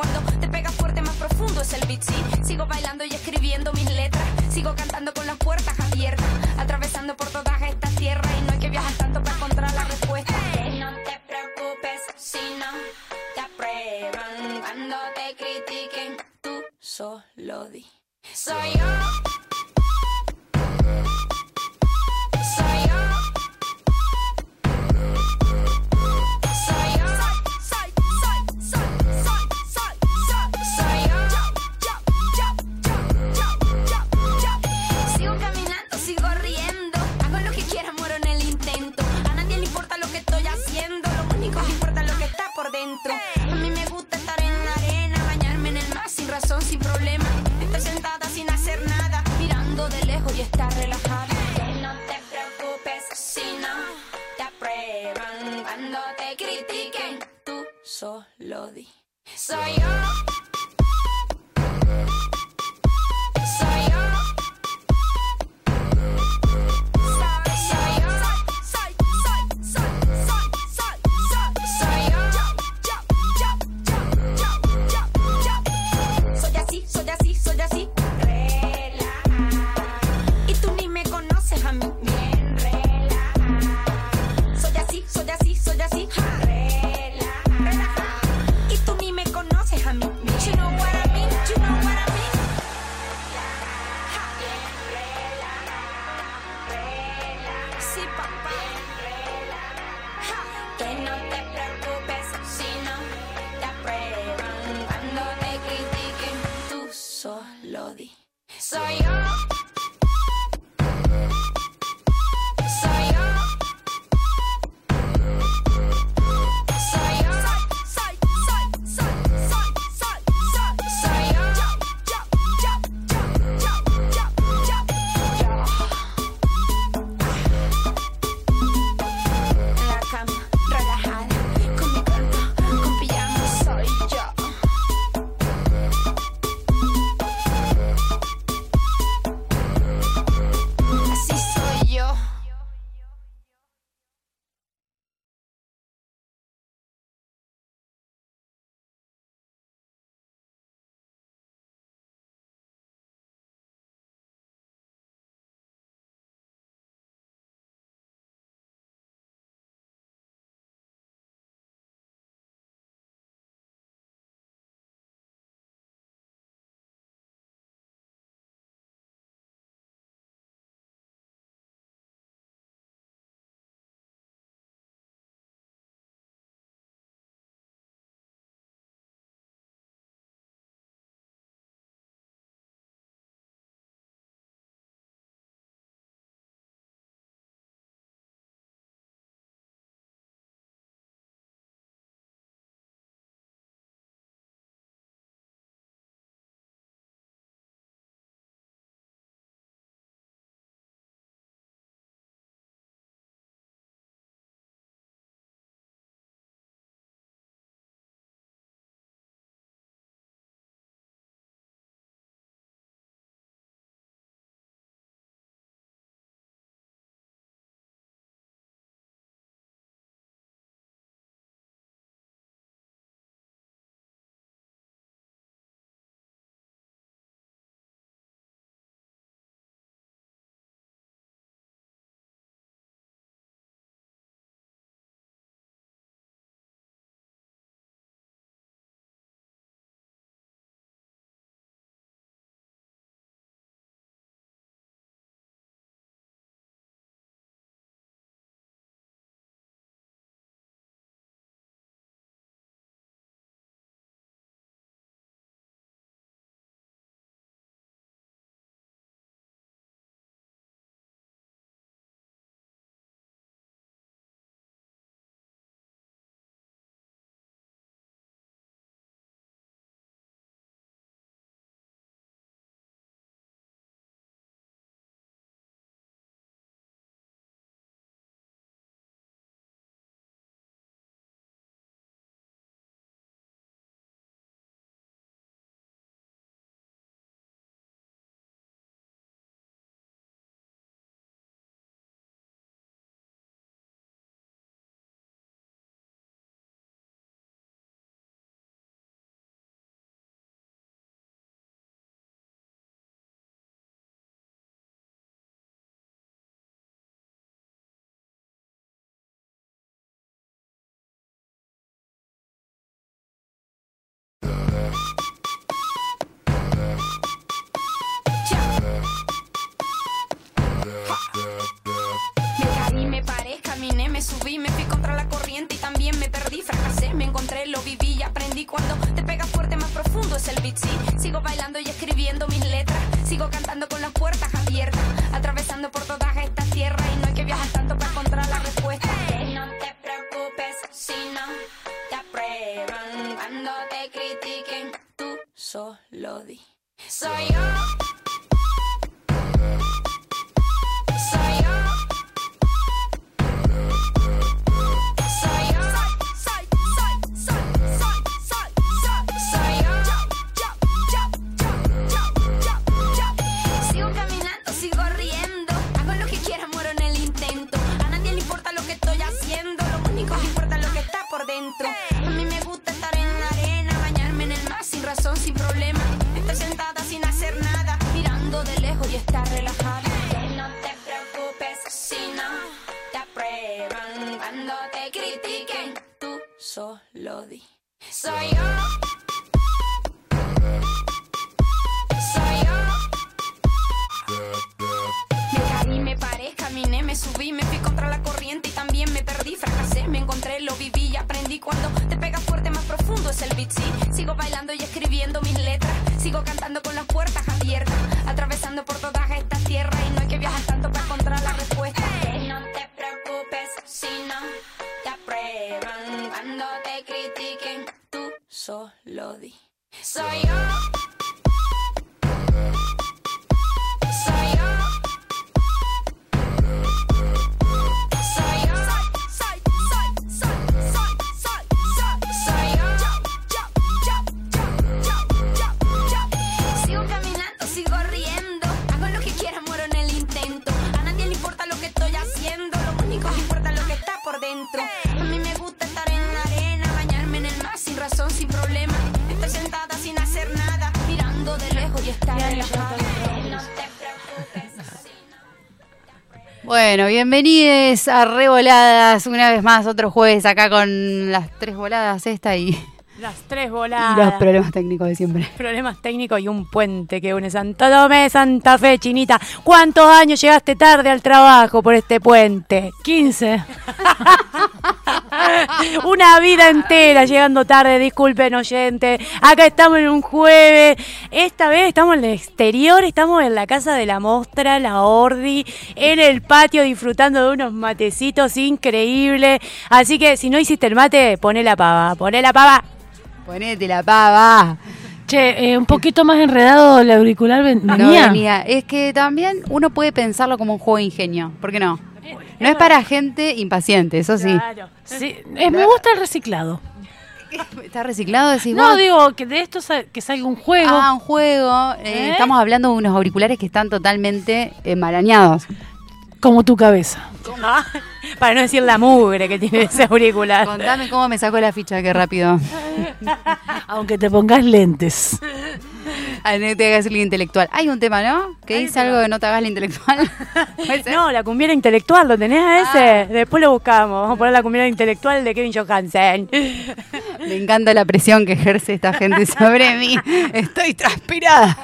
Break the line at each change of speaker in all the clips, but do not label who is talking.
Cuando te pegas fuerte, más profundo es el beat. Sí, sigo bailando y escribiendo
solo di. Soy yo.
subí, me fui contra la corriente y también me perdí, fracasé, me encontré, lo viví y aprendí cuando te pega fuerte más profundo es el beat, sí, sigo bailando y escribiendo mis letras, sigo cantando con las puertas abiertas, atravesando por todas estas tierras y no hay que viajar tanto para encontrar la respuesta.
No te preocupes si no te aprueban cuando te critiquen,
tú solo di.
Soy yo. Di. Soy
bienvenidos a Revoladas, una vez más, otro jueves acá con las tres voladas esta y,
Las tres
y
voladas.
los problemas técnicos de siempre.
Problemas técnicos y un puente que une Santo Tomé, Santa Fe, Chinita. ¿Cuántos años llegaste tarde al trabajo por este puente? 15. Una vida entera llegando tarde, disculpen oyente. Acá estamos en un jueves. Esta vez estamos en el exterior, estamos en la casa de la Mostra, la Ordi, en el patio disfrutando de unos matecitos increíbles. Así que si no hiciste el mate, poné la pava, poné la pava.
Ponete la pava.
Che, eh, un poquito más enredado el auricular ven-
No
venía.
venía. Es que también uno puede pensarlo como un juego de ingenio. ¿Por qué no? No es para gente impaciente, eso sí.
Claro.
Sí, eh, me gusta el reciclado.
¿Está reciclado? Decís
No,
vos?
digo que de esto que salga un juego.
Ah, un juego. Eh,
¿Eh?
Estamos hablando de unos auriculares que están totalmente enmarañados.
Como tu cabeza.
Ah, Para no decir la mugre que tiene ese auricular.
Contame cómo me sacó la ficha, qué rápido.
Aunque te pongas lentes.
Ah, no te hagas el intelectual. Hay un tema, ¿no? Que dice algo de no te hagas el intelectual.
No, la cumbiera intelectual, ¿lo tenés a ese? Después lo buscamos. Vamos a poner la cumbiera intelectual de Kevin Johansen.
Me encanta la presión que ejerce esta gente sobre mí. Estoy transpirada.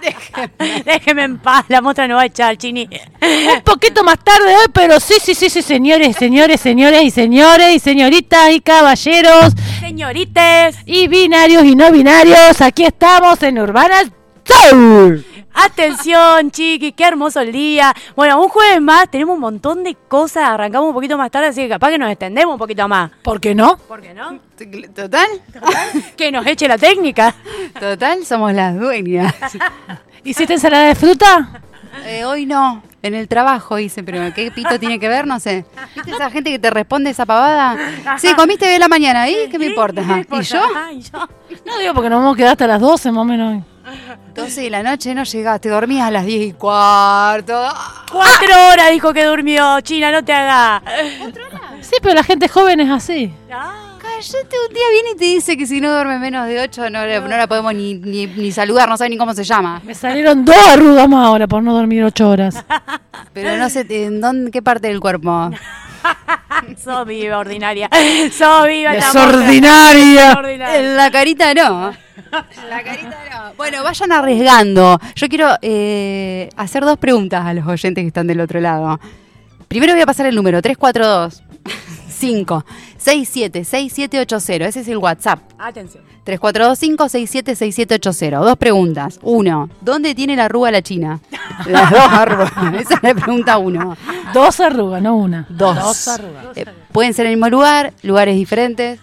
Déjeme.
Déjeme en paz, la muestra no va a echar, Chini.
Un poquito más tarde hoy, pero sí, sí, sí, sí, señores, señores, señores y señores y señoritas y caballeros
Señorites,
y binarios y no binarios, aquí estamos en Urbanas Soul.
atención, chiqui, qué hermoso el día. Bueno, un jueves más, tenemos un montón de cosas. Arrancamos un poquito más tarde, así que capaz que nos extendemos un poquito más.
¿Por qué no?
¿Por qué no?
¿Total?
Que nos eche la técnica.
Total, somos las dueñas.
¿Hiciste ensalada de fruta?
Eh, hoy no. En el trabajo hice, pero ¿qué pito tiene que ver? No sé. ¿Viste esa gente que te responde esa pavada? Sí, comiste de la mañana. ¿Y qué me importa? ¿Y yo?
Ah, ¿Y yo?
No digo porque nos vamos a quedar hasta las 12 más o menos.
12 de la noche no llegaste, dormías a las 10 y cuarto.
Cuatro horas dijo que durmió, China, no te hagas.
Sí, pero la gente joven es así.
Cállate, un día viene y te dice que si no duerme menos de 8 no, le- no la podemos ni, ni, ni saludar, no sabe ni cómo se llama.
Me salieron dos arrugas más ahora por no dormir 8 horas.
Pero no sé, ¿en dónde, qué parte del cuerpo?
Sos viva, ordinaria. Sos viva,
Desordinaria.
En la carita no. En la carita no. Bueno, vayan arriesgando. Yo quiero eh, hacer dos preguntas a los oyentes que están del otro lado. Primero voy a pasar el número 342 342-567-6780. Ese es el WhatsApp.
Atención.
3425-676780. Dos preguntas. Uno, ¿dónde tiene la arruga la china? Las dos arrugas. Esa es la pregunta uno.
Dos arrugas, no una.
Dos.
Dos arrugas.
Eh, pueden ser en el mismo lugar, lugares diferentes.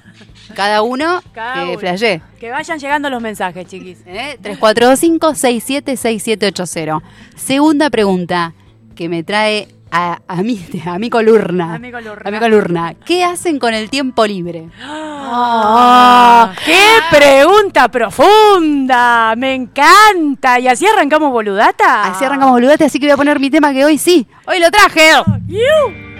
Cada uno
Cada
que
uno.
flashee.
Que vayan llegando los mensajes, chiquis.
¿Eh? 3425-676780. Segunda pregunta que me trae a, a mi, a mi columna.
A mi columna.
A mi. ¿Qué hacen con el tiempo libre?
Ah, ¡Qué pregunta profunda! Me encanta. ¿Y así arrancamos boludata?
Así arrancamos boludate, así que voy a poner mi tema que hoy sí. Hoy lo traje.
¡Iu!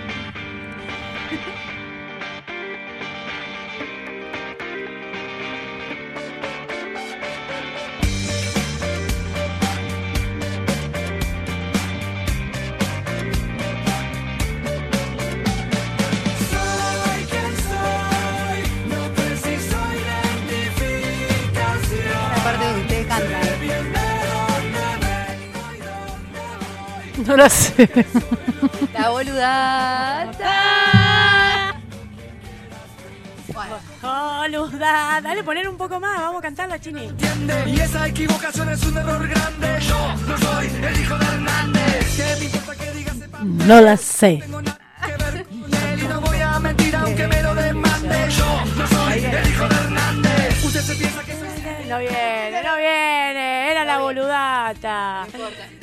No
lo sé.
La boludata.
Boluda. Dale, poner un poco más. Vamos a cantarla, Chini.
entiende Y esa equivocación es un error grande Yo no soy el hijo de Hernández Que me importa que digas sepa
No la sé.
tengo nada que ver con él Y no voy a mentir aunque me lo demande Yo no soy el hijo de Hernández Usted se piensa que
No viene, no viene. Era la boludata.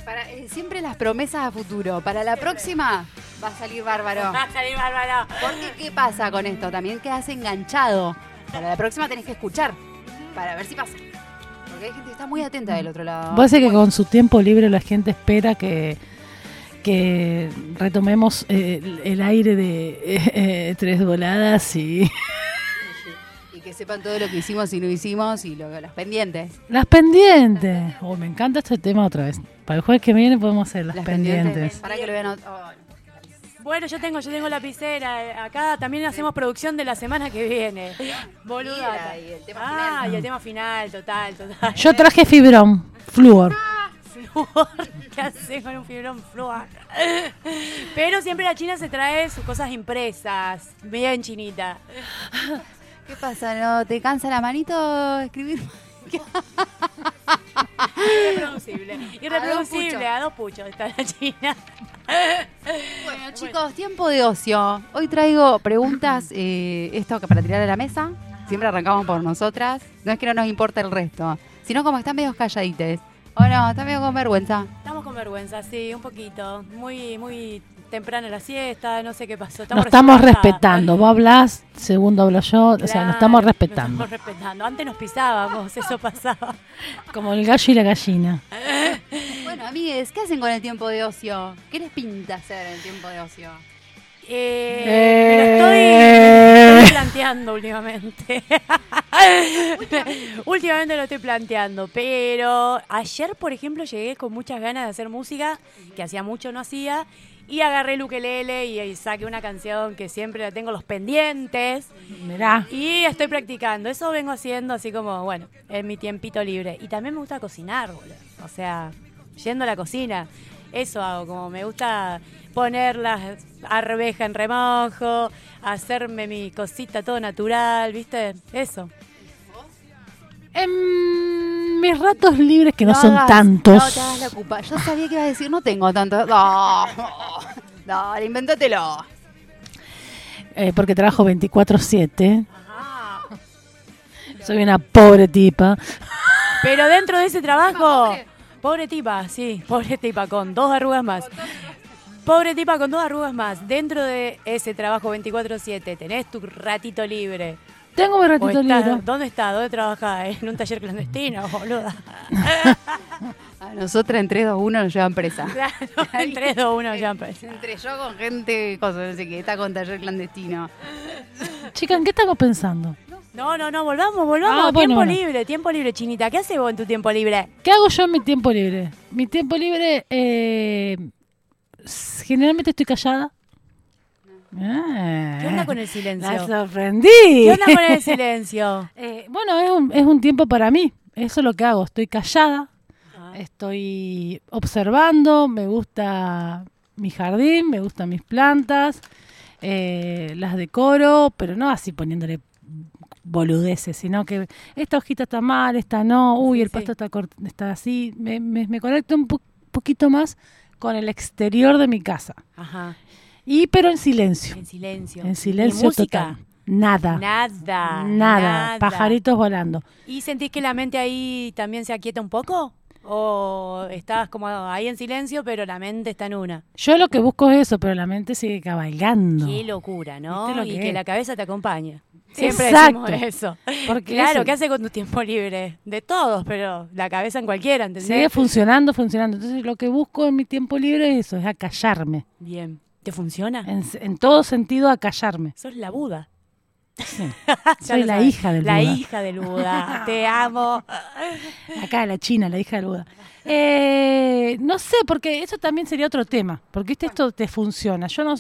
Para, eh, siempre las promesas a futuro. Para la próxima va a salir bárbaro.
Va a salir bárbaro.
Porque, ¿qué pasa con esto? También quedas enganchado. Para la próxima tenés que escuchar. Para ver si pasa. Porque hay gente que está muy atenta del otro lado.
Ser que con su tiempo libre la gente espera que, que retomemos eh, el, aire de eh, eh, tres voladas Y
que sepan todo lo que hicimos y no hicimos y lo, las pendientes.
las pendientes. Oh, me encanta este tema otra vez. Para el jueves que viene podemos hacer las, pendientes.
Para que lo vean. oh,
Bueno, yo tengo, yo tengo lapicera. Acá también hacemos producción de la semana que viene.
Y el tema
ah,
final.
y el tema final, total, total.
Yo traje fibrón, flúor.
Flúor, ¿qué hace con un fibrón flúor? Pero siempre la China se trae sus cosas impresas, bien chinita.
¿Qué pasa? ¿No te cansa la manito escribir?
Irreproducible. Irreproducible, a dos puchos está la China.
Bueno, chicos, tiempo de ocio. Hoy traigo preguntas, eh, esto que para tirar a la mesa. Siempre arrancamos por nosotras. No es que no nos importa el resto, sino como están medio calladites. O no, están medio con vergüenza.
Estamos con vergüenza, sí, un poquito. Muy, muy temprano la siesta, no sé qué pasó.
Nos estamos
levantadas.
respetando. Vos hablás, segundo hablo yo. O sea, nos estamos respetando.
Nos estamos respetando. Antes nos pisábamos, eso pasaba.
Como el gallo y la gallina.
Bueno, amigues, ¿qué hacen con el tiempo de ocio? ¿Qué les pinta hacer en el tiempo de ocio?
Eh,
Eh.
Me lo estoy, me lo estoy planteando últimamente. últimamente lo estoy planteando. Pero ayer, por ejemplo, llegué con muchas ganas de hacer música, que hacía mucho no hacía. Y agarré el ukelele y, y saqué una canción que siempre la tengo los pendientes.
Mirá.
Y estoy practicando. Eso vengo haciendo así como, bueno, en mi tiempito libre. Y también me gusta cocinar, boludo. O sea, yendo a la cocina. Eso hago, como me gusta poner las arvejas en remojo, hacerme mi cosita todo natural, ¿viste? Eso.
En mis ratos libres, que no, son
hagas-
tantos.
No te hagas la culpa. Yo sabía que iba a decir, no tengo tanto. No, dale, invéntatelo.
eh, porque trabajo 24-7. Soy una pobre tipa.
Pero dentro de ese trabajo, pobre tipa, sí, pobre tipa con dos arrugas más. Pobre tipa con dos arrugas más. Dentro de ese trabajo 24/7 tenés tu ratito libre.
Tengo mi
¿O
ratito
estás-
libre.
¿Dónde está? ¿Dónde trabaja? En un taller clandestino, boluda.
A nosotras en 3, 2, 1 nos llevan presa.
Claro, en 3, 2, 1 ya empecé.
Entre yo con gente, cosa, no sé qué, está con taller clandestino.
Chica, ¿en qué estamos pensando?
No, no, no, volvamos, volvamos.
Ah,
tiempo
bueno.
libre, tiempo libre, chinita. ¿Qué haces vos en tu tiempo libre?
¿Qué hago yo en mi tiempo libre? Mi tiempo libre, eh, generalmente estoy callada.
¿Qué onda con el silencio?
La sorprendí.
¿Qué onda con el silencio?
Eh, bueno, es un, es un tiempo para mí. Eso es lo que hago. Estoy callada,
Ah.
estoy observando, me gusta mi jardín, me gustan mis plantas. eh, las decoro, pero no así poniéndole boludeces, sino que esta hojita está mal, esta no, uy,
Sí,
el
sí.
pasto está, cort- está así. Me, me- me conecto un po- poquito más con el exterior de mi casa.
Ajá.
Y pero en silencio.
En silencio.
En
¿Y
silencio
música?
total. Nada.
Nada.
Nada. Pajaritos volando.
¿Y sentís que la mente ahí también se aquieta un poco? ¿O estás como ahí en silencio, pero la mente está en una?
Yo lo que busco es eso, pero la mente sigue cabalgando.
Qué locura, ¿no?
¿Viste lo
y
que
la cabeza te acompañe. Siempre
Exacto.
decimos eso.
Porque
Claro,
eso
¿qué hace con tu tiempo libre? De todos, pero la cabeza en cualquiera, ¿entendés?
sigue funcionando, funcionando. Entonces lo que busco en mi tiempo libre es eso, es acallarme.
Bien. ¿Te funciona?
En, en todo sentido, acallarme.
Sos la Buda.
Sí. Soy la
sabes.
hija del
La
Buda.
hija del Buda. Te amo.
Acá la China, la hija del Buda. Eh, no sé, porque eso también sería otro tema. Porque ¿viste? esto te funciona. Yo no.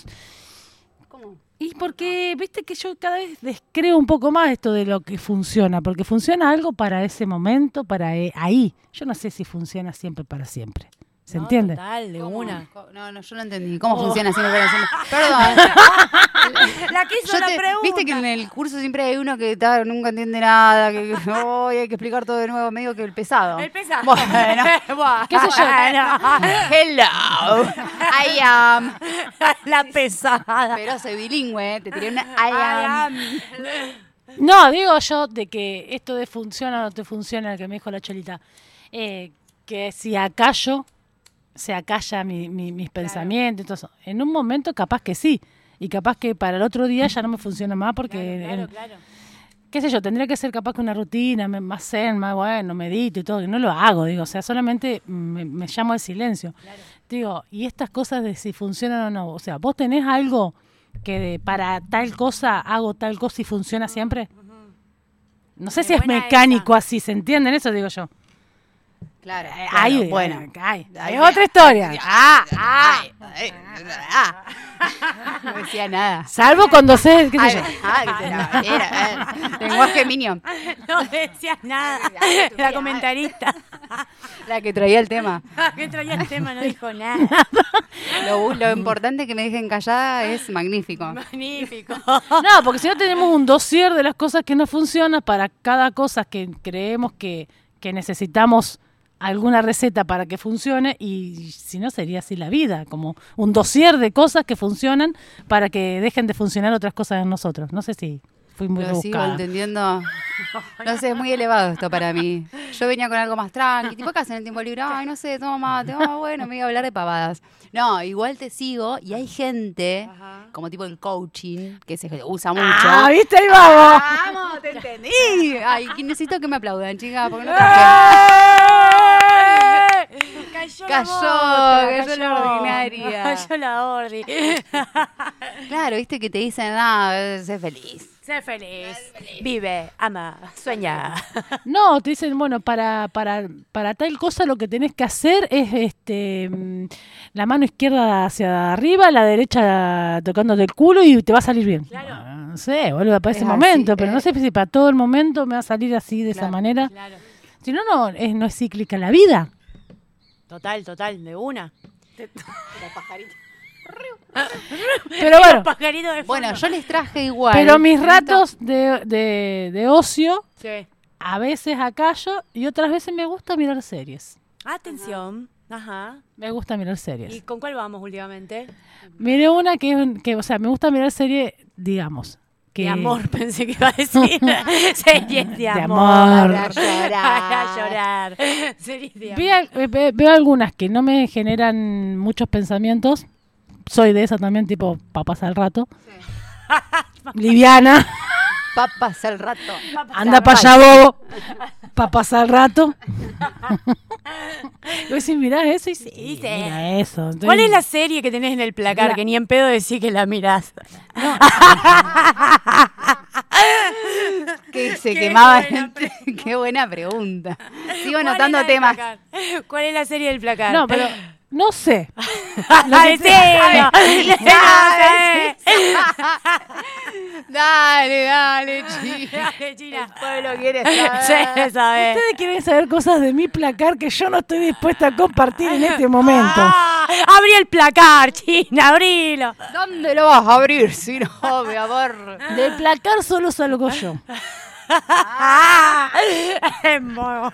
¿Cómo?
Y porque, viste que yo cada vez descreo un poco más esto de lo que funciona, porque funciona algo para ese momento, para eh, ahí. Yo no sé si funciona siempre para siempre. ¿Se
No,
entiende?
Total, de
¿Cómo?
una.
No, no, yo no entendí. ¿Cómo funciona siempre para siempre? Perdón.
La que hizo
Yo
la
te-
pregunta.
Viste que en el curso siempre hay uno que ta, nunca entiende nada, que que, "Ay, hay que explicar todo de nuevo, medio que el pesado.
El pesado.
Bueno,
Bueno.
qué sé yo. Hello, I am.
la pesada.
Pero soy bilingüe, ¿eh? te tiré una I am.
am.
No, digo yo de que esto de funciona o no te funciona, el que me dijo la cholita, eh, que si acallo, se acalla mi- mi- mis pensamientos. Entonces, en un momento capaz que sí. Y capaz que para el otro día ya no me funciona más porque,
Claro, claro.
qué sé yo, tendría que ser capaz que una rutina, más zen, más bueno, medito y todo. No lo hago, digo, o sea, solamente me, me llamo al silencio. Digo, y estas cosas de si funcionan o no, o sea, vos tenés algo que de- para tal cosa hago tal cosa y funciona siempre. No sé si es mecánico así, ¿se entienden? Eso digo yo.
Claro,
Eh,
claro,
ahí,
bueno.
eh, ahí.
Ahí
es otra historia.
Ah, ah, ay, ah. No decía nada.
Salvo cuando sé, qué sé
Ay,
yo.
ah, que se la era, eh. Lenguaje minion.
No decías nada.
Ay,
La comentarista.
La que traía el tema.
que traía el tema no dijo nada.
Lo, lo importante que me dejen callada es magnífico.
Magnífico.
No, porque si no tenemos un dossier de las cosas que no funcionan para cada cosa que creemos que, que necesitamos alguna receta para que funcione y si no sería así la vida, como un dossier de cosas que funcionan para que dejen de funcionar otras cosas en nosotros. No sé si fui muy
Lo sigo entendiendo. No sé, es muy elevado esto para mí. Yo venía con algo más tranqui. Tipo, ¿qué hacen en el tiempo libre? Ay, no sé, toma mate. Ah, bueno, me iba a hablar de pavadas. No, igual te sigo y hay gente, como tipo el coaching, que se usa mucho.
Ah, ¿viste? Ahí vamos.
¡Vamos! ¡Te entendí! Ay, necesito que me aplaudan, chicas, porque no.
Cayó,
Cayó,
la
cayó la ordinaria.
Cayó la ordi.
Claro, viste que te dicen, ah, sé feliz.
Sé feliz. Vive, ama, sueña.
No, te dicen, bueno, para, para, para tal cosa lo que tenés que hacer es este mm, la mano izquierda hacia arriba, la derecha tocándote el culo y te va a salir bien.
Claro.
Ah, No sé, boludo, para ese
Es así,
momento, pero no sé si para todo el momento me va a salir así de esa manera.
Claro.
Si no, no es, no es cíclica la vida.
Total, total, de una.
Pero bueno,
Bueno, yo les traje igual.
pero mis ratos de, de, de ocio,
Sí.
a veces acallo y otras veces me gusta mirar series.
Atención. Ajá.
Me gusta mirar
¿Y
series.
con cuál vamos últimamente?
Miré una que, que, o sea, me gusta mirar series, digamos. Que,
De amor, pensé que iba a decir. Series de
De
amor.
amor.
Para llorar.
Para llorar. Series de amor.
ve- veo algunas que no me generan muchos pensamientos. Soy de esa también, tipo, para pasar el rato. Liviana,
Papas al rato.
anda para allá, bobo. Para pasar el rato. Yo decís, mirá eso y sí,
Sí, sí.
mira eso. Estoy-
¿Cuál es la serie que tenés en el placar
La-
que ni en pedo decís que la mirás?
Que se
Qué
quemaba.
buena
Qué buena pregunta. Sigo
¿Cuál
anotando temas.
¿Cuál es la serie del placar?
No, pero no sé.
Ay, sí, no, sí, no sé.
Dale, dale, chica.
Dale, China.
El pueblo quiere saber.
Sí.
Ustedes quieren saber cosas de mi placar que yo no estoy dispuesta a compartir en este momento.
Ah, Abrí el placar, China, abrilo.
¿Dónde lo vas a abrir si no, mi amor?
De placar solo salgo yo.
Es muy bueno.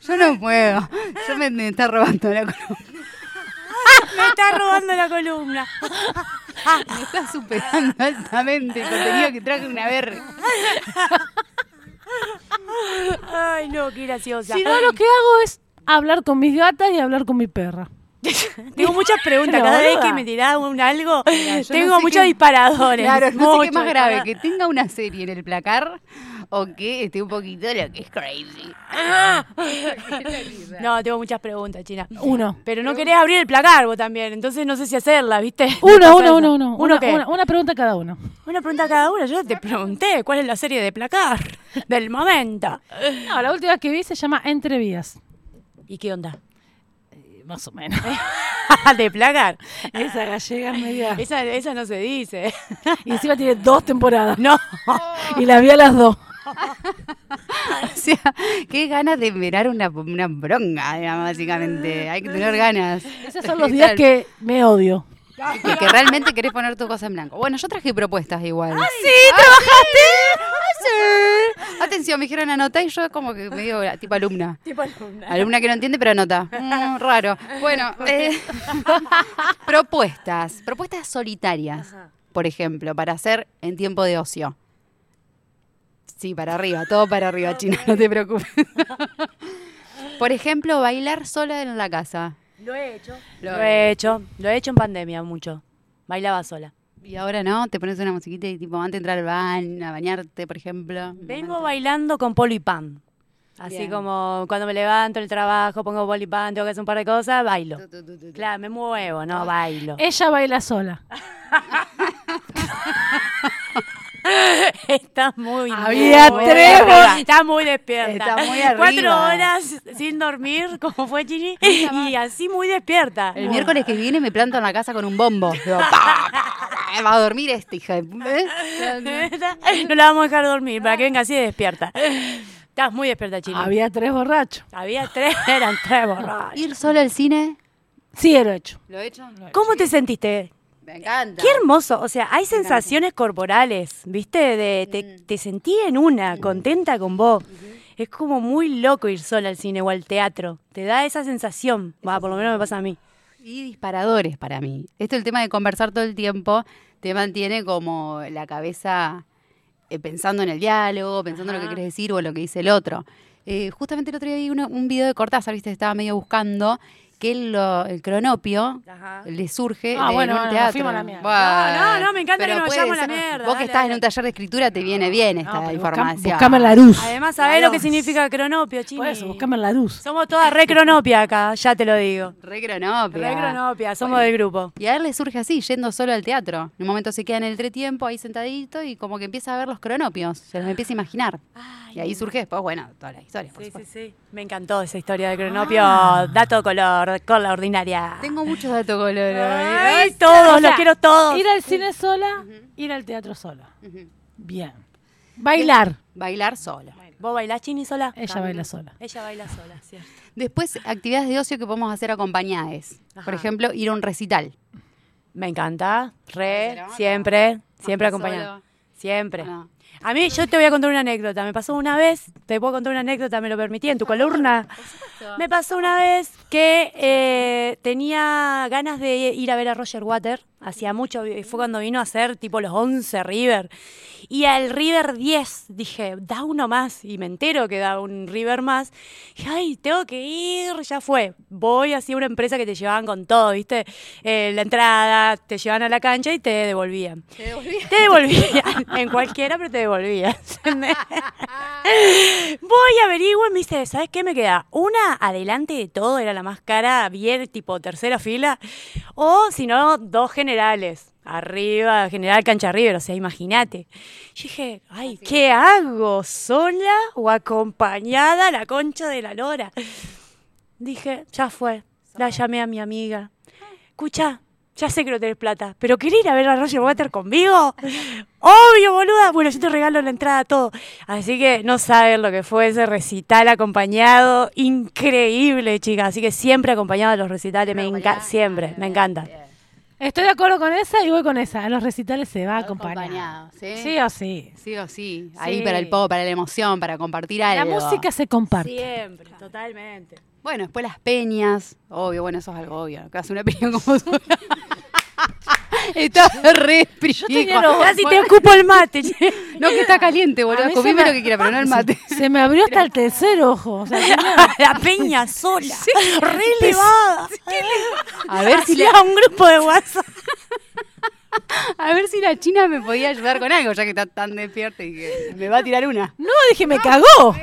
Yo no puedo. Yo me, me está robando la columna.
Me está robando la columna.
Me está superando altamente el contenido que traje una verga.
Ay, no, qué graciosa.
Si no, lo que hago es hablar con mis gatas y hablar con mi perra.
Tengo muchas preguntas. Cada vez que me tirás un algo, tengo
no sé
muchos disparadores.
Claro, no sé qué
Mucho
más grave, que tenga una serie en el placar o que esté un poquito lo que es crazy.
No, tengo muchas preguntas, China.
Uno.
Pero no querés abrir el placar vos también, entonces no sé si hacerla, ¿viste?
Uno, uno, uno, uno.
¿Uno
Una,
qué?
una, una pregunta cada uno.
Una pregunta cada una. Yo te pregunté cuál es la serie de placar del momento.
No, la última que vi se llama Entre Vías.
¿Y qué onda?
Más o menos.
de placar.
Esa gallega media.
Esa, esa no se dice.
Y encima tiene dos temporadas.
No.
Y la vi a las dos.
O sea, qué ganas de mirar una, una bronca, digamos, básicamente. Hay que tener ganas.
Esos son los días que me odio.
Que, que realmente querés poner tu cosa en blanco. Bueno, yo traje propuestas igual.
¿Sí? ¿Trabajaste?
Atención, me dijeron anota y yo como que medio tipo alumna.
Tipo alumna.
Alumna que no entiende pero anota. Mm, raro. Bueno, eh, propuestas. Propuestas solitarias, por ejemplo, para hacer en tiempo de ocio. Sí, para arriba, todo para arriba, China, no te preocupes. Por ejemplo, bailar sola en la casa.
Lo he hecho. Lo he hecho. Lo he hecho en pandemia mucho. Bailaba sola.
Y ahora no, te pones una musiquita y tipo antes de entrar al baño, a bañarte, por ejemplo.
Vengo bailando con Polo y Pan. Así
Bien.
como cuando me levanto del trabajo, pongo Polo y Pan, tengo que hacer un par de cosas, bailo.
Tu, tu, tu, tu, tu.
Claro, me muevo, no bailo.
Ella baila sola.
Está muy
Había
muy
tres
despierta. Está muy despierta.
Está muy arriba.
Cuatro horas sin dormir, como fue Chini, y así muy despierta.
El miércoles que viene me planto en la casa con un bombo. Digo, pa, va a dormir este hija. ¿eh?
No la vamos a dejar dormir para que venga así de despierta. Estás muy despierta, Chini.
Había tres borrachos.
Había tres, eran tres borrachos.
¿Ir solo al cine?
Sí, lo he hecho.
¿Lo he hecho?
¿Cómo te sentiste?
Me encanta.
Qué hermoso, o sea, hay sensaciones corporales, ¿viste? De, te, te sentí en una, contenta con vos. Es como muy loco ir sola al cine o al teatro. Te da esa sensación. Va, por lo menos me pasa a mí.
Y disparadores para mí. Esto el tema de conversar todo el tiempo te mantiene como la cabeza eh, pensando en el diálogo, pensando en lo que quieres decir o en lo que dice el otro. Eh, justamente el otro día vi un video de Cortázar, viste, estaba medio buscando que él lo- el cronopio
Ajá.
le surge
Ah,
de-
bueno,
en un
bueno,
teatro.
fuimos a la mierda.
No, no, no, me encanta
pero
que nos vayamos a la mierda,
Vos
dale,
que estás en un taller de escritura te viene bien esta
No, pero buscame-
información.
buscame la luz.
Además, ¿sabés
La
lo que significa cronopio, Chini?
Por eso, buscame la luz.
Somos todas re cronopia acá, ya te lo digo.
Re cronopia.
Re cronopia, somos
Bueno.
del grupo.
Y a él le surge así, yendo solo al teatro. En un momento se queda en el entretiempo, ahí sentadito, y como que empieza a ver los cronopios, se los empieza a imaginar. y ahí surge después, bueno, toda la historia, por
Sí, sí, sí. Me encantó esa historia de cronopio. Dato color, con la ordinaria.
Tengo muchos datos color.
Ay, todos,
O sea,
los quiero todos.
Ir al cine sola, ir al teatro sola. Bien. Bailar.
Bailar solo.
¿Vos bailás chini sola?
Ella baila sola.
Ella baila sola, cierto.
Después, actividades de ocio que podemos hacer acompañadas. Por ejemplo, ir a un recital.
Me encanta. Re, siempre, siempre acompañada. Siempre.
No.
A mí, yo te voy a contar una anécdota. Me pasó una vez, te puedo contar una anécdota, me lo permití, en tu columna. Me pasó una vez que eh, tenía ganas de ir a ver a Roger Water. Hacía mucho, fue cuando vino a hacer tipo los 11 River. Y al River 10 dije, da uno más. Y me entero que da un River más. Y ay, tengo que ir, ya fue. Voy así a una empresa que te llevaban con todo, ¿viste? Eh, la entrada, te llevaban a la cancha y te devolvían.
¿Te devolví?
Te devolvían, en cualquiera, pero te devolvían. Voy, averiguo y me dice, ¿sabes qué me queda? Una adelante de todo, era la más cara, bien tipo tercera fila, o si no, dos generales. Arriba, general cancha River, o sea, imagínate. Yo dije, ay, ¿qué hago? ¿Sola o acompañada a la concha de la lora? Dije, ya fue. La llamé a mi amiga. Escucha, ya sé que no tenés plata, pero ¿querés ir a ver a Roger Water conmigo? Obvio, boluda. Bueno, yo te regalo la entrada a todo. Así que no saben lo que fue ese recital acompañado. Increíble, chicas. Así que siempre acompañado de los recitales. Me encanta. Siempre, me encanta.
Estoy de acuerdo con esa y voy con esa. A los recitales se va acompañado.
Acompañado, ¿sí?
Sí o sí.
Sí o sí. Ahí para el poco, para la emoción, para compartir
La
algo.
música se comparte.
Siempre, totalmente.
Bueno, después las peñas. Obvio, bueno, eso es algo obvio. Que hace una peña como tú. Está re
tenía los-
Casi te ocupo el mate.
No, que está caliente, boludo.
mí se
Comime
me-
lo que quiera, pero no el mate.
Se me abrió hasta el tercer ojo. O sea,
la peña sola. Re elevada.
A ver si
Hacía
la,
un grupo de WhatsApp.
A ver si la China me podía ayudar con algo, ya que está tan despierta y que me va a tirar una.
no, dije, me cagó.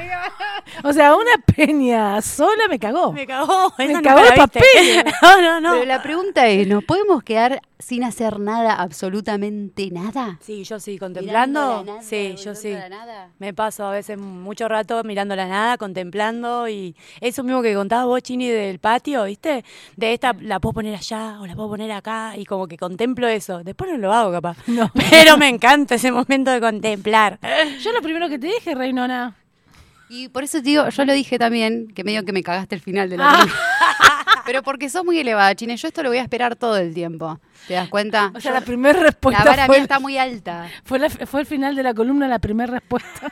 O sea, una peña sola me cagó.
Me cagó.
Me
no
cagó el papel.
No, no, no.
Pero la pregunta es, ¿nos podemos quedar sin hacer nada, absolutamente nada?
Sí, yo sí,
Mirando
contemplando.
la nada,
sí, yo sí.
a la nada.
Me paso a veces mucho rato mirando la nada, contemplando y eso mismo que contabas vos, Chini, del patio, ¿viste? De esta la puedo poner allá o la puedo poner acá y como que contemplo eso. Después no lo hago, capaz.
No.
Pero me encanta ese momento de contemplar.
Yo lo primero que te dije, Reinona.
Y por eso te digo, yo lo dije también, que medio que me cagaste el final de la
Ah.
Pero porque sos muy elevada, Chine. Yo esto lo voy a esperar todo el tiempo. ¿Te das cuenta?
O sea, la primera
la
respuesta
vara
fue,
mía está muy alta.
fue, la- fue el final de la columna, la primera respuesta.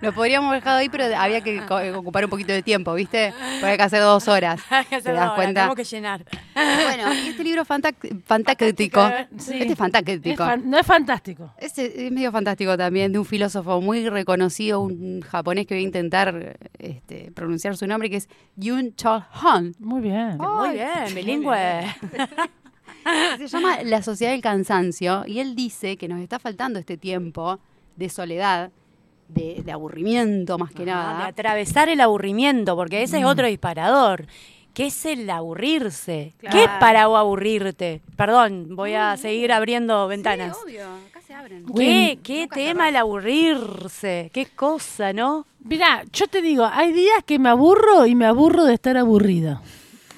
Lo podríamos haber dejado ahí, pero había que co- ocupar un poquito de tiempo, ¿viste? Porque hay que hacer dos horas. ¿Te das cuenta?
Tenemos que llenar.
Bueno, y este libro fantástico.
Sí.
Este es fantástico.
Es fan- no es fantástico.
Este es medio fantástico también, de un filósofo muy reconocido, un japonés que voy a intentar este, pronunciar su nombre, que es Yun Chol Han.
Muy bien.
Muy bien, bilingüe.
Se llama La Sociedad del Cansancio y él dice que nos está faltando este tiempo de soledad, de, de aburrimiento más que
Ah, de
nada.
atravesar el aburrimiento, porque ese
Mm.
es otro disparador. ¿Qué es el aburrirse? ¿Qué es para aburrirte? Perdón, voy a seguir abriendo ventanas.
obvio, acá se abren.
¿Qué, qué tema el aburrirse? ¿Qué cosa, no?
Mira, yo te digo, hay días que me aburro y me aburro de estar aburrido.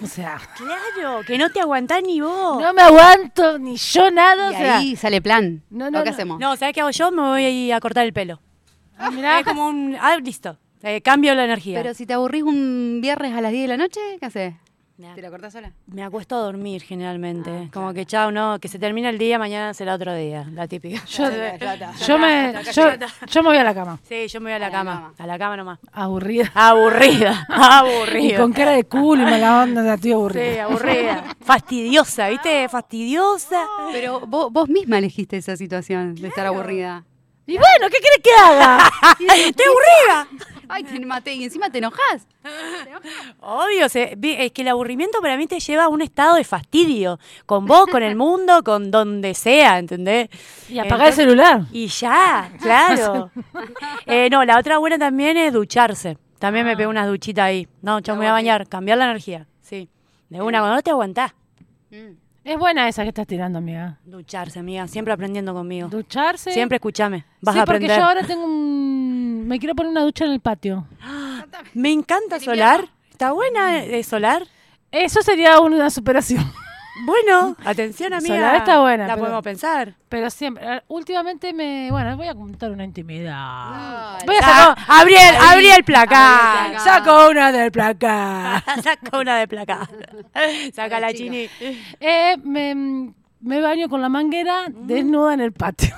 O sea,
Claro, que no te aguantás ni vos.
no me aguanto ni yo nada.
Y
o sea,
ahí sale plan.
No,
No, ¿Qué
no.
hacemos?
No, ¿sabes qué hago yo? Me voy a ir a cortar el pelo.
ah, mirá,
es como un... Ah, listo. Eh, cambio la energía.
Pero si te aburrís un viernes a las 10 de la noche, ¿qué haces? ¿Te la cortás sola?
Me acuesto a dormir generalmente.
Ah,
como que chao, no, que se termina el día, mañana será otro día. La típica.
yo, yo me, yo, yo me voy a la cama,
Sí, yo me voy a la
A la
cama. A la cama nomás.
aburrida.
Aburrida,
Y
aburrida.
con cara de culo y mala onda, o sea, estoy aburrida.
Sí, aburrida. Fastidiosa, ¿viste? Fastidiosa.
Pero vos, vos misma elegiste esa situación de estar aburrida.
Y bueno, ¿qué querés que haga?
¡Estoy aburrida!
Ay, te maté y encima te enojas.
Obvio, se- vi- es que el aburrimiento para mí te lleva a un estado de fastidio. Con vos, con el mundo, con donde sea, ¿entendés?
Y apagar el celular.
Y ya, claro. Eh, no, la otra buena también es ducharse. También me pego unas duchitas ahí. No, yo me voy a bañar, cambiar la energía. Sí. De una, cuando no te aguantás.
Es buena esa que estás tirando, amiga.
Ducharse, amiga. Siempre aprendiendo conmigo.
Ducharse.
Siempre escúchame. Vas
sí,
a
porque
aprender.
yo ahora tengo un... Me quiero poner una ducha en el patio.
Me encanta solar. ¿Está buena de solar?
Eso sería una superación.
Bueno, atención, amiga.
Está buena,
La
pero-
podemos pensar.
Pero siempre, eh, últimamente me... Bueno, voy a contar una intimidad. Voy a
Ah,
sacar...
abrí el, abrí el placar.
placar.
Saco una del placar.
Saca una de placar. Saca la chini.
Eh, me, me baño con la manguera desnuda en el patio.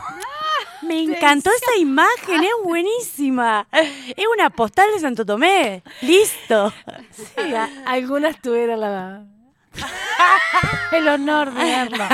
Me encantó esa imagen, es buenísima. Es una postal de Santo Tomé. Listo.
Sí, algunas tuvieron la... el honor de verlo.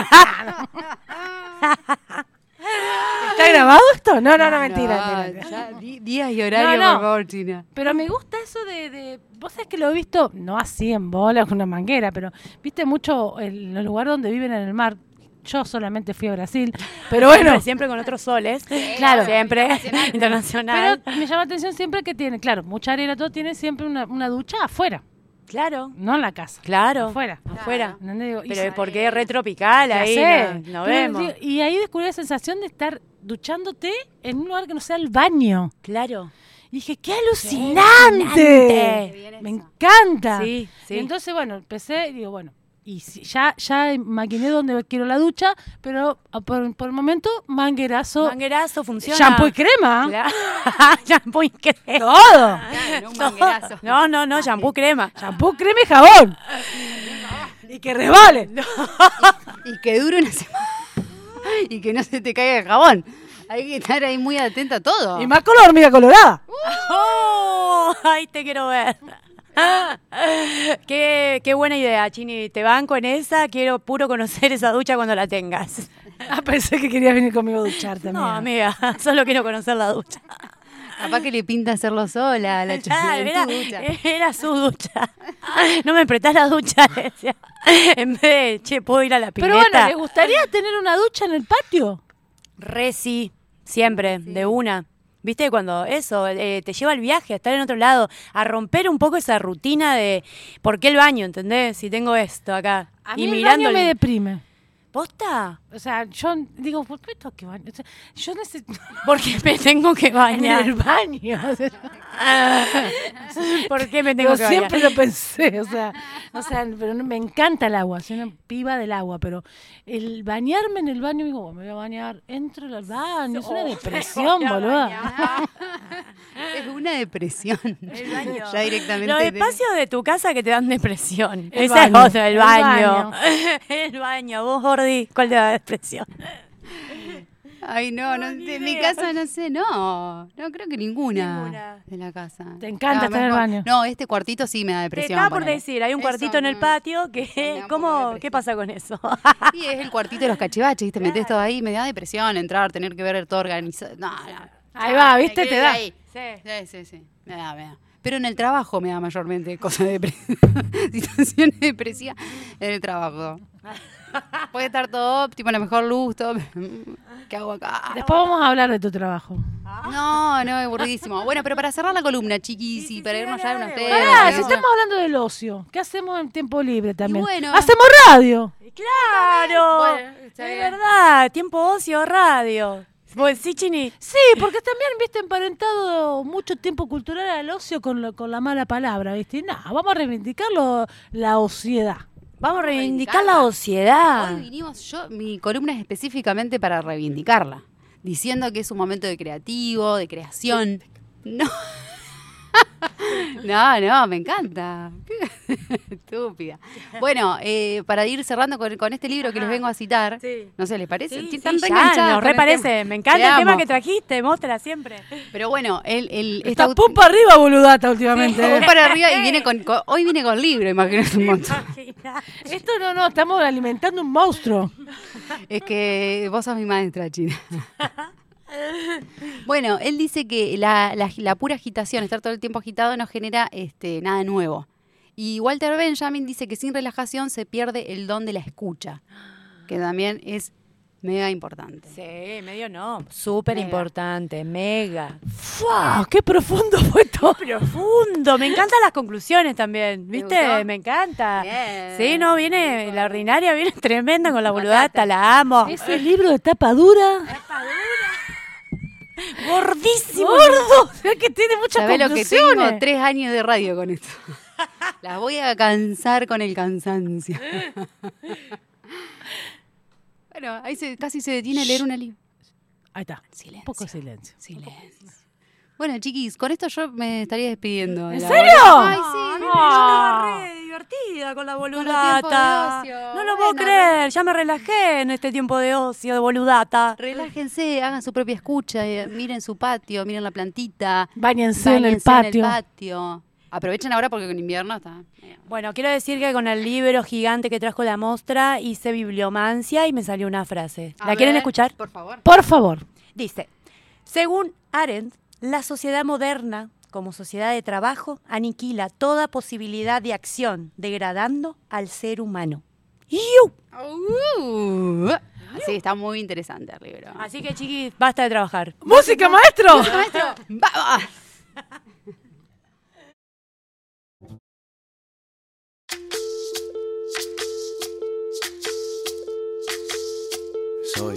¿Está grabado esto? No, no, no, mentira. mentira.
ya, di- días y horario,
No, no.
por favor, China.
Pero me gusta eso de, de- Vos sabés que lo he visto, no así en bola con una manguera, pero viste mucho en los lugares donde viven en el mar. Yo solamente fui a Brasil, pero bueno.
Siempre, con otros soles.
Claro.
Siempre internacional.
Pero me llama la atención siempre que tiene, claro, mucha arena, todo tiene siempre una, una ducha afuera,
claro.
no en la casa.
Claro.
Afuera.
Afuera. Pero porque es retropical
Ya
ahí.
sé,
no- no
pero
vemos.
digo, y ahí descubrí la sensación de estar duchándote en un lugar que no sea el baño.
Claro.
Y dije, ¡qué alucinante!
alucinante.
Me encanta.
Sí, sí.
Y entonces, bueno, empecé y digo, bueno, Y si- ya, ya maquiné donde quiero la ducha, pero ah, por, por el momento, manguerazo,
Manguerazo funciona.
shampoo y crema.
Claro. shampoo y crema.
Todo.
Claro, manguerazo.
No, no, no, shampoo crema.
Shampoo, crema y jabón. y que resbale.
Y que dure una semana. Y que no se te caiga el jabón. Hay que estar ahí muy atento a todo.
Y más con la hormiga colorada.
¡Oh! ¡Ay, te quiero ver! qué, qué buena idea, Chini. Te banco en esa. Quiero puro conocer esa ducha cuando la tengas.
Ah, pensé que querías venir conmigo a ducharte,
No,
amiga.
solo quiero conocer la ducha.
Capaz que le pinta hacerlo sola, la
Claro,
en
era,
ducha.
era su ducha. No me prestás la ducha, le decía. En vez de, che, ¿puedo ir a la pileta?
Pero bueno, ¿les gustaría tener una ducha en el patio?
Re sí, siempre, de una. ¿Viste? Cuando eso, eh, te lleva al viaje, a estar en otro lado, a romper un poco esa rutina de ¿por qué el baño? ¿Entendés? Si tengo esto acá.
A
y
mí el
mirando.
baño me
el-
deprime.
¿Posta?
O sea, yo digo, ¿por qué tengo que bañar? O sea, yo necesito...
Porque me tengo que
En
bañar.
el baño. o sea,
¿Por qué me tengo
Yo
que bañar?
siempre lo pensé, o sea, o sea, pero no- me encanta el agua, soy una piba del agua, pero el bañarme en el baño, digo, "Bueno, me voy a bañar, entro al baño, es una depresión,
voy a
boluda.
Es una depresión.
El baño.
Ya directamente.
Los espacios de tu casa que te dan depresión.
El
Esa
baño,
es otra, el
el
baño. el baño. Vos, Gordi, ¿cuál te da depresión?
Ay, no, no, de mi casa no sé, no. No creo que ninguna.
Ninguna.
De la casa.
Te encanta
Ah,
estar en el baño.
No, este cuartito sí me da
Te
depresión.
estaba por decir, hay un
Eso
cuartito en el patio que... ¿Cómo? ¿Qué pasa con eso?
Sí, es el cuartito de los cachivaches, ¿viste? Metés todo ahí, me da depresión entrar, tener que ver todo organizado. No, no.
Ahí va, ¿viste? Te da.
ahí.
Sí.
Sí, sí, sí. Me da, me da. Pero en el trabajo me da mayormente cosas de depresión. Situaciones depresivas en el trabajo. Puede estar todo óptimo, la mejor luz, todo. ¿Qué hago acá?
Después vamos a hablar de tu trabajo.
No, no, es aburridísimo. Bueno, pero para cerrar la columna, chiquis, y para irnos ya de unos temas.
Pará,
y
si estamos hablando del ocio, ¿qué hacemos en tiempo libre también?
bueno.
Hacemos radio.
¡Claro!
Bueno,
es verdad, tiempo ocio, radio. ¿Vos sí, Chini?
Sí, porque también, viste, emparentado mucho tiempo cultural al ocio con, lo- con la mala palabra, viste. No, vamos a reivindicarlo, la ociedad.
Vamos a reivindicar la ociedad.
Hoy vinimos, yo, mi columna es específicamente para reivindicarla, diciendo que es un momento de creativo, de creación. No. No, no, me encanta. Estúpida. Bueno, eh, para ir cerrando con, con este libro que les vengo a citar,
Sí.
no sé, ¿les parece?
Sí, sí, ya, nos reparece. Me encanta
Te
el tema que trajiste, mostra siempre.
Pero bueno, el, el, esta
Está
aut-
pum para arriba, boludata, últimamente.
Voy para arriba y viene con, con- hoy viene con libro, imagínate un montón.
Esto no, no, estamos alimentando un monstruo.
Es que vos sos mi maestra, China. Bueno, él dice que la, la- la pura agitación, estar todo el tiempo agitado, no genera este, nada nuevo. Y Walter Benjamin dice que sin relajación se pierde el don de la escucha, que también es mega importante.
Sí, medio no. Súper
Mega.
importante, mega.
¡Fua! ¡Qué profundo fue todo!
Profundo. Me encantan las conclusiones también,
¿Te
¿viste? Me encanta.
Bien.
Sí, no, viene la ordinaria, viene tremenda con la boludata, la amo.
Ese libro de tapa dura.
Gordísimo.
¡Gordo! O sea que tiene muchas
¿Sabés lo que tengo? Tres años de radio con esto. Las voy a cansar con el cansancio. bueno, ahí se, casi se detiene a leer una libro.
Ahí está.
Silencio.
Un poco silencio.
Silencio. Bueno, chiquis, con esto yo me estaría despidiendo. de
¿En serio?
hora. Ay, sí.
yo
Ah.
Divertida con la
de
boludata.
ocio.
No lo puedo creer, ya me relajé en este tiempo de ocio, de boludata.
Relájense, hagan su propia escucha, eh, miren su patio, miren la plantita.
Báñense en el
en
patio.
patio. Aprovechen ahora porque con invierno está.
Bueno, quiero decir que con el libro gigante que trajo la mostra hice bibliomancia y me salió una frase.
A
¿La quieren escuchar?
Por favor.
Por favor.
Dice, según Arendt, la sociedad moderna, como sociedad de trabajo, aniquila toda posibilidad de acción, degradando al ser humano.
Uh, sí, está muy interesante el libro.
Así que, chiquis, basta de trabajar.
¡Música, maestro!
Maestro, ¡vamos!
Soy,